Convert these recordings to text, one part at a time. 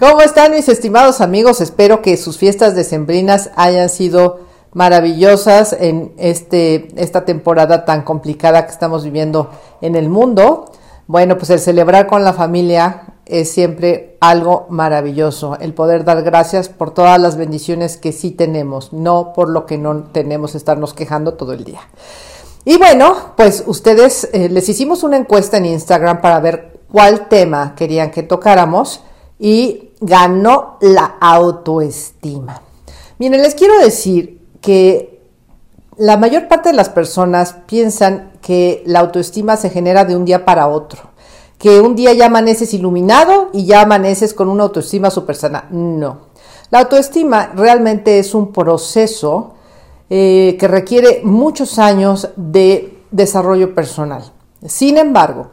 ¿Cómo están mis estimados amigos? Espero que sus fiestas decembrinas hayan sido maravillosas en este, esta temporada tan complicada que estamos viviendo en el mundo. Bueno, pues el celebrar con la familia es siempre algo maravilloso, el poder dar gracias por todas las bendiciones que sí tenemos, no por lo que no tenemos estarnos quejando todo el día. Y bueno, pues ustedes eh, les hicimos una encuesta en Instagram para ver cuál tema querían que tocáramos y ganó la autoestima. Miren, les quiero decir que la mayor parte de las personas piensan que la autoestima se genera de un día para otro, que un día ya amaneces iluminado y ya amaneces con una autoestima súper sana. No. La autoestima realmente es un proceso eh, que requiere muchos años de desarrollo personal. Sin embargo,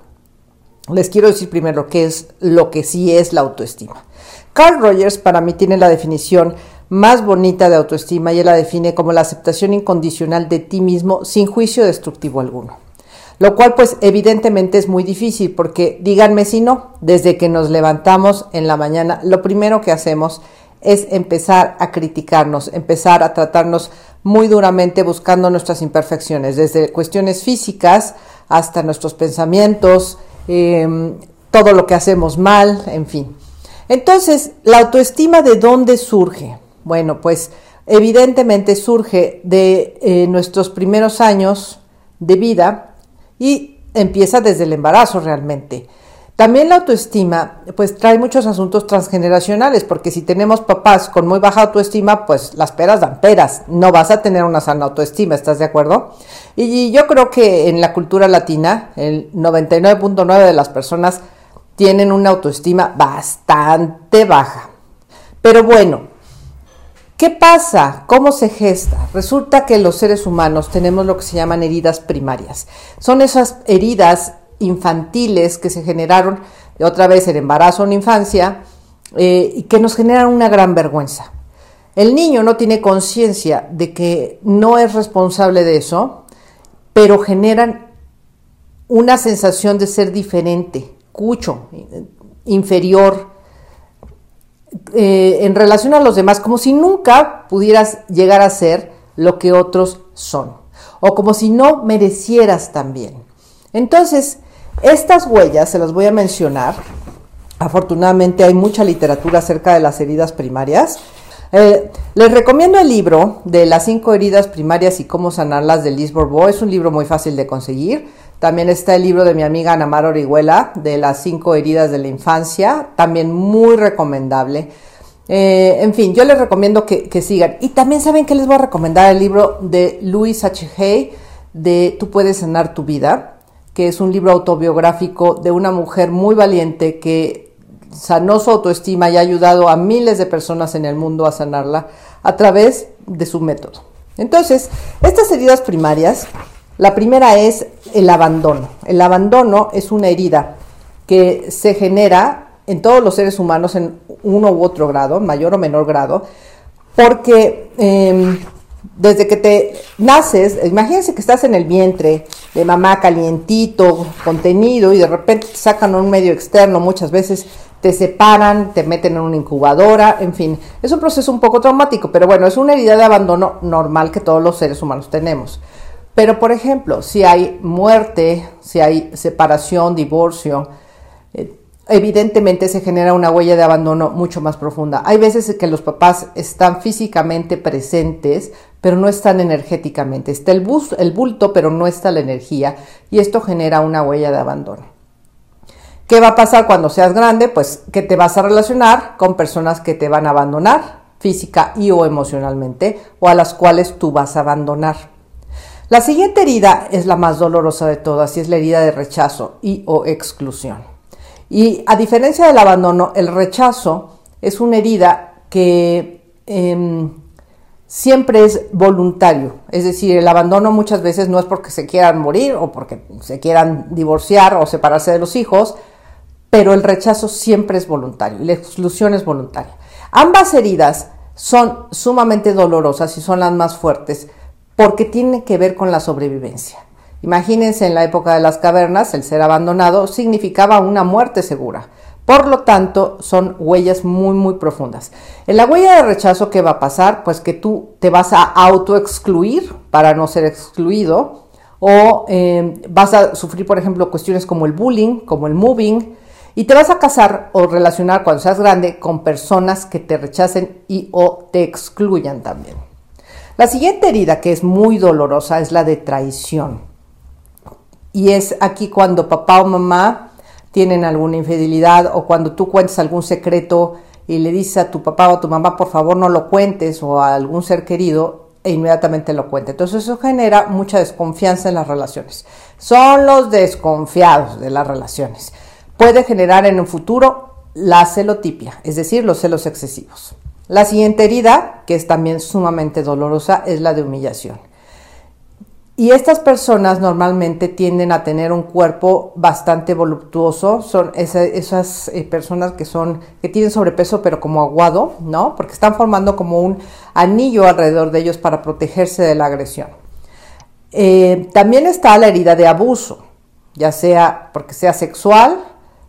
les quiero decir primero qué es lo que sí es la autoestima. Carl Rogers para mí tiene la definición más bonita de autoestima y él la define como la aceptación incondicional de ti mismo sin juicio destructivo alguno. Lo cual pues evidentemente es muy difícil porque díganme si no, desde que nos levantamos en la mañana, lo primero que hacemos es empezar a criticarnos, empezar a tratarnos muy duramente buscando nuestras imperfecciones, desde cuestiones físicas hasta nuestros pensamientos, em, todo lo que hacemos mal, en fin. Entonces, la autoestima de dónde surge? Bueno, pues evidentemente surge de eh, nuestros primeros años de vida y empieza desde el embarazo realmente. También la autoestima, pues trae muchos asuntos transgeneracionales, porque si tenemos papás con muy baja autoestima, pues las peras dan peras, no vas a tener una sana autoestima, ¿estás de acuerdo? Y yo creo que en la cultura latina, el 99.9 de las personas tienen una autoestima bastante baja. Pero bueno, ¿Qué pasa? ¿Cómo se gesta? Resulta que los seres humanos tenemos lo que se llaman heridas primarias. Son esas heridas infantiles que se generaron otra vez en embarazo en infancia eh, y que nos generan una gran vergüenza. El niño no tiene conciencia de que no es responsable de eso, pero generan una sensación de ser diferente, cucho, inferior, eh, en relación a los demás como si nunca pudieras llegar a ser lo que otros son o como si no merecieras también. Entonces, estas huellas se las voy a mencionar. Afortunadamente hay mucha literatura acerca de las heridas primarias. Eh, les recomiendo el libro de las cinco heridas primarias y cómo sanarlas de Liz Bourbeau. Es un libro muy fácil de conseguir. También está el libro de mi amiga Ana Mar Orihuela, de las cinco heridas de la infancia, también muy recomendable. Eh, en fin, yo les recomiendo que, sigan. Y también saben que les voy a recomendar el libro de Louis H. Hay, de Tú puedes sanar tu vida, que es un libro autobiográfico de una mujer muy valiente que sanó su autoestima y ha ayudado a miles de personas en el mundo a sanarla a través de su método. Entonces, estas heridas primarias la primera es el abandono. El abandono es una herida que se genera en todos los seres humanos en uno u otro grado, mayor o menor grado, porque em, desde que te naces, imagínense que estás en el vientre de mamá calientito, contenido, y de repente te sacan a un medio externo, muchas veces te separan, te meten en una incubadora, en fin, es un proceso un poco traumático, pero bueno, es una herida de abandono normal que todos los seres humanos tenemos. Pero, por ejemplo, si hay muerte, si hay separación, divorcio, eh, evidentemente se genera una huella de abandono mucho más profunda. Hay veces que los papás están físicamente presentes, pero no están energéticamente. Está el, el bulto, pero no está la energía, y esto genera una huella de abandono. ¿Qué va a pasar cuando seas grande? Pues que te vas a relacionar con personas que te van a abandonar física y o emocionalmente, o a las cuales tú vas a abandonar. La siguiente herida es la más dolorosa de todas y es la herida de rechazo y o exclusión. Y a diferencia del abandono, el rechazo es una herida que em, siempre es voluntario. Es decir, el abandono muchas veces no es porque se quieran morir o porque se quieran divorciar o separarse de los hijos, pero el rechazo siempre es voluntario y la exclusión es voluntaria. Ambas heridas son sumamente dolorosas y son las más fuertes porque tienen que ver con la sobrevivencia. Imagínense en la época de las cavernas, el ser abandonado significaba una muerte segura. Por lo tanto, son huellas muy, muy profundas. En la huella de rechazo, ¿qué va a pasar? Pues que tú te vas a autoexcluir para no ser excluido o eh, vas a sufrir, por ejemplo, cuestiones como el bullying, como el moving, y te vas a casar o relacionar cuando seas grande con personas que te rechacen y o te excluyan también. La siguiente herida que es muy dolorosa es la de traición. Y es aquí cuando papá o mamá tienen alguna infidelidad o cuando tú cuentas algún secreto y le dices a tu papá o a tu mamá, por favor no lo cuentes o a algún ser querido e inmediatamente lo cuenta. Entonces eso genera mucha desconfianza en las relaciones. Son los desconfiados de las relaciones. Puede generar en un futuro la celotipia, es decir, los celos excesivos. La siguiente herida, que es también sumamente dolorosa, es la de humillación. Y estas personas normalmente tienden a tener un cuerpo bastante voluptuoso, son esas, eh, personas que son que tienen sobrepeso pero como aguado, ¿no? Porque están formando como un anillo alrededor de ellos para protegerse de la agresión. Eh, también está la herida de abuso, ya sea porque sea sexual,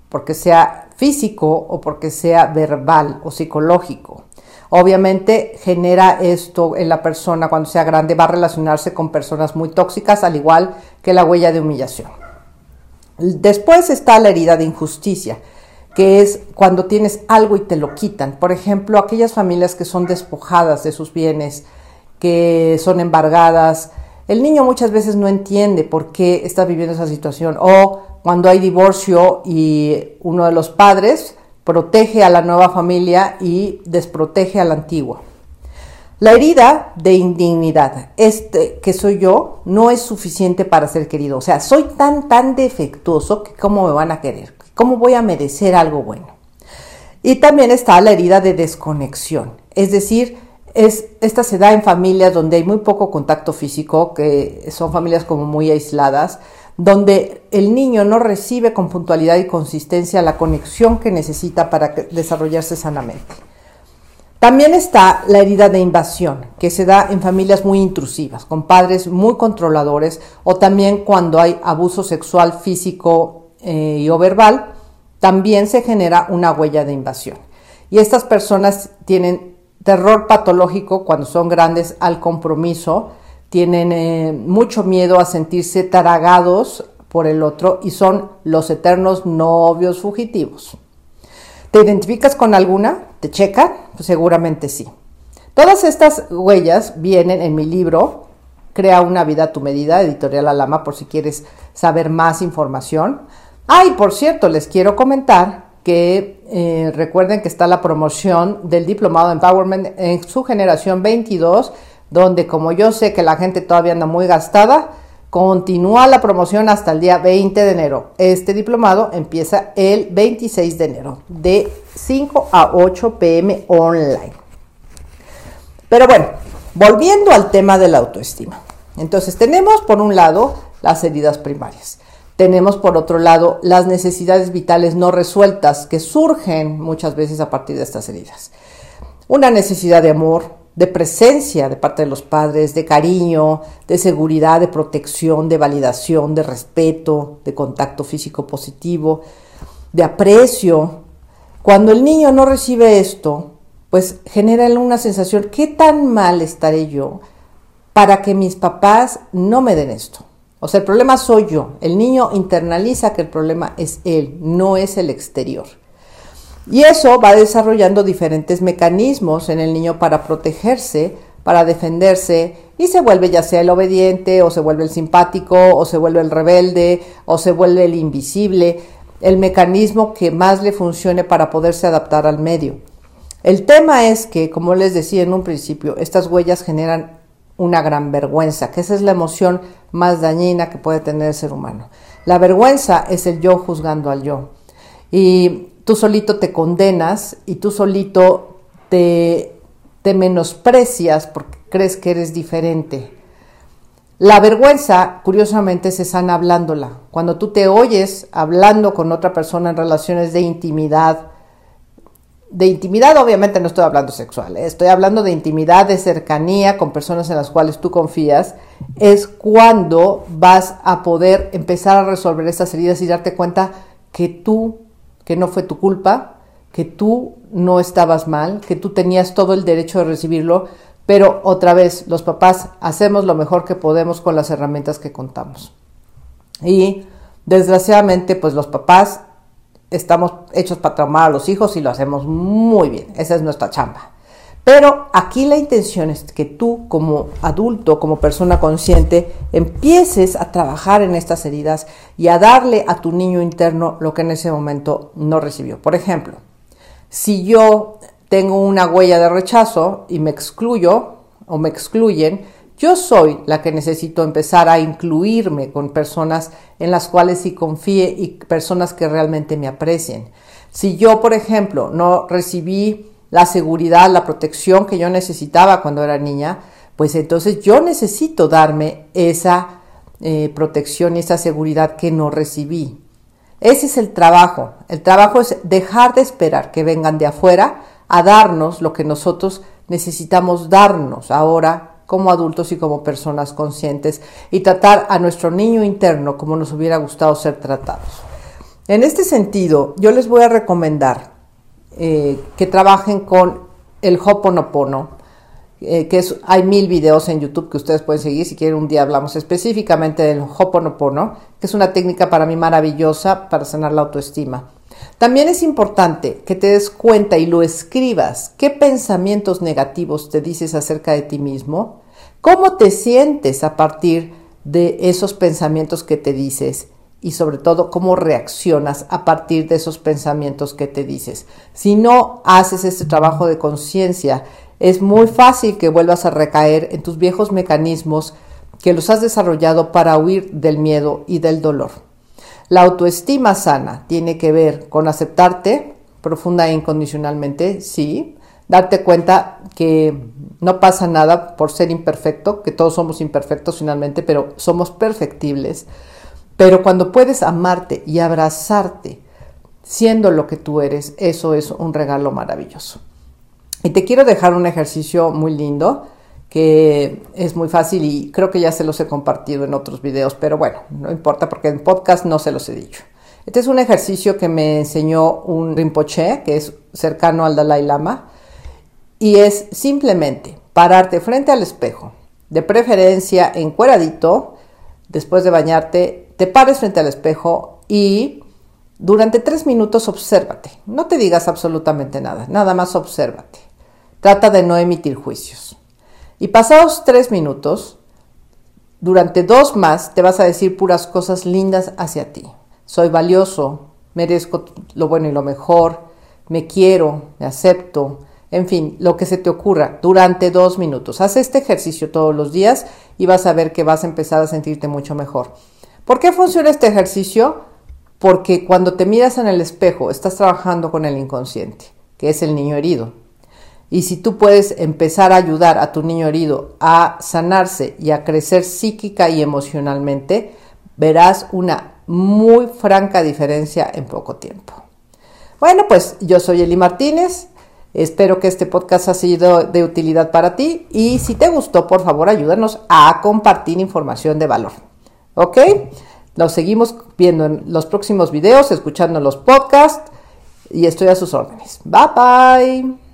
porque sea físico o porque sea verbal o psicológico. Obviamente genera esto en la persona cuando sea grande, va a relacionarse con personas muy tóxicas, al igual que la huella de humillación. Después está la herida de injusticia, que es cuando tienes algo y te lo quitan. Por ejemplo, aquellas familias que son despojadas de sus bienes, que son embargadas. El niño muchas veces no entiende por qué está viviendo esa situación o cuando hay divorcio y uno de los padres protege a la nueva familia y desprotege a la antigua. La herida de indignidad, este que soy yo, no es suficiente para ser querido. O sea, soy tan, tan defectuoso que cómo me van a querer, cómo voy a merecer algo bueno. Y también está la herida de desconexión, es decir, es, esta se da en familias donde hay muy poco contacto físico, que son familias como muy aisladas, donde el niño no recibe con puntualidad y consistencia la conexión que necesita para desarrollarse sanamente. También está la herida de invasión, que se da en familias muy intrusivas, con padres muy controladores, o también cuando hay abuso sexual, físico eh, y o verbal, también se genera una huella de invasión. Y estas personas tienen terror patológico cuando son grandes al compromiso, tienen eh, mucho miedo a sentirse taragados por el otro y son los eternos novios fugitivos. ¿Te identificas con alguna? ¿Te checa? Pues seguramente sí. Todas estas huellas vienen en mi libro Crea una vida a tu medida, editorial Alama, por si quieres saber más información. Ah, por cierto, les quiero comentar que eh, recuerden que está la promoción del Diplomado Empowerment en su generación 22 donde como yo sé que la gente todavía anda muy gastada, continúa la promoción hasta el día 20 de enero. Este diplomado empieza el 26 de enero, de 5 a 8 pm online. Pero bueno, volviendo al tema de la autoestima. Entonces tenemos por un lado las heridas primarias. Tenemos por otro lado las necesidades vitales no resueltas que surgen muchas veces a partir de estas heridas. Una necesidad de amor, de presencia de parte de los padres, de cariño, de seguridad, de protección, de validación, de respeto, de contacto físico positivo, de aprecio. Cuando el niño no recibe esto, pues genera una sensación, ¿qué tan mal estaré yo para que mis papás no me den esto? O sea, el problema soy yo. El niño internaliza que el problema es él, no es el exterior. Y eso va desarrollando diferentes mecanismos en el niño para protegerse, para defenderse, y se vuelve ya sea el obediente, o se vuelve el simpático, o se vuelve el rebelde, o se vuelve el invisible, el mecanismo que más le funcione para poderse adaptar al medio. El tema es que, como les decía en un principio, estas huellas generan una gran vergüenza, que esa es la emoción más dañina que puede tener el ser humano. La vergüenza es el yo juzgando al yo. Y tú solito te condenas y tú solito te, menosprecias porque crees que eres diferente. La vergüenza, curiosamente, se sana hablándola. Cuando tú te oyes hablando con otra persona en relaciones de intimidad, de intimidad obviamente no estoy hablando sexual, ¿eh? estoy hablando de intimidad, de cercanía con personas en las cuales tú confías, es cuando vas a poder empezar a resolver estas heridas y darte cuenta que tú, que no fue tu culpa, que tú no estabas mal, que tú tenías todo el derecho de recibirlo, pero otra vez, los papás hacemos lo mejor que podemos con las herramientas que contamos. Y desgraciadamente, pues los papás estamos hechos para traumar a los hijos y lo hacemos muy bien. Esa es nuestra chamba. Pero aquí la intención es que tú como adulto, como persona consciente, empieces a trabajar en estas heridas y a darle a tu niño interno lo que en ese momento no recibió. Por ejemplo, si yo tengo una huella de rechazo y me excluyo o me excluyen, yo soy la que necesito empezar a incluirme con personas en las cuales sí confíe y personas que realmente me aprecien. Si yo, por ejemplo, no recibí la seguridad, la protección que yo necesitaba cuando era niña, pues entonces yo necesito darme esa eh, protección y esa seguridad que no recibí. Ese es el trabajo. El trabajo es dejar de esperar que vengan de afuera a darnos lo que nosotros necesitamos darnos ahora como adultos y como personas conscientes y tratar a nuestro niño interno como nos hubiera gustado ser tratados. En este sentido, yo les voy a recomendar eh, que trabajen con el Hoponopono, eh, que es, hay mil videos en YouTube que ustedes pueden seguir. Si quieren, un día hablamos específicamente del Hoponopono, que es una técnica para mí maravillosa para sanar la autoestima. También es importante que te des cuenta y lo escribas. ¿Qué pensamientos negativos te dices acerca de ti mismo? ¿Cómo te sientes a partir de esos pensamientos que te dices? Y sobre todo, cómo reaccionas a partir de esos pensamientos que te dices. Si no haces este trabajo de conciencia, es muy fácil que vuelvas a recaer en tus viejos mecanismos que los has desarrollado para huir del miedo y del dolor. La autoestima sana tiene que ver con aceptarte profunda e incondicionalmente, sí, darte cuenta que no pasa nada por ser imperfecto, que todos somos imperfectos finalmente, pero somos perfectibles. Pero cuando puedes amarte y abrazarte siendo lo que tú eres, eso es un regalo maravilloso. Y te quiero dejar un ejercicio muy lindo que es muy fácil y creo que ya se los he compartido en otros videos, pero bueno, no importa porque en podcast no se los he dicho. Este es un ejercicio que me enseñó un Rinpoche, que es cercano al Dalai Lama, y es simplemente pararte frente al espejo, de preferencia encueradito, después de bañarte, te pares frente al espejo y durante tres minutos obsérvate. No te digas absolutamente nada, nada más obsérvate. Trata de no emitir juicios. Y pasados tres minutos, durante dos más, te vas a decir puras cosas lindas hacia ti. Soy valioso, merezco lo bueno y lo mejor, me quiero, me acepto, en fin, lo que se te ocurra durante dos minutos. Haz este ejercicio todos los días y vas a ver que vas a empezar a sentirte mucho mejor. ¿Por qué funciona este ejercicio? Porque cuando te miras en el espejo estás trabajando con el inconsciente, que es el niño herido. Y si tú puedes empezar a ayudar a tu niño herido a sanarse y a crecer psíquica y emocionalmente, verás una muy franca diferencia en poco tiempo. Bueno, pues yo soy Eli Martínez. Espero que este podcast ha sido de utilidad para ti y si te gustó, por favor, ayúdanos a compartir información de valor. ¿Ok? Nos seguimos viendo en los próximos videos, escuchando los podcasts y estoy a sus órdenes. Bye bye.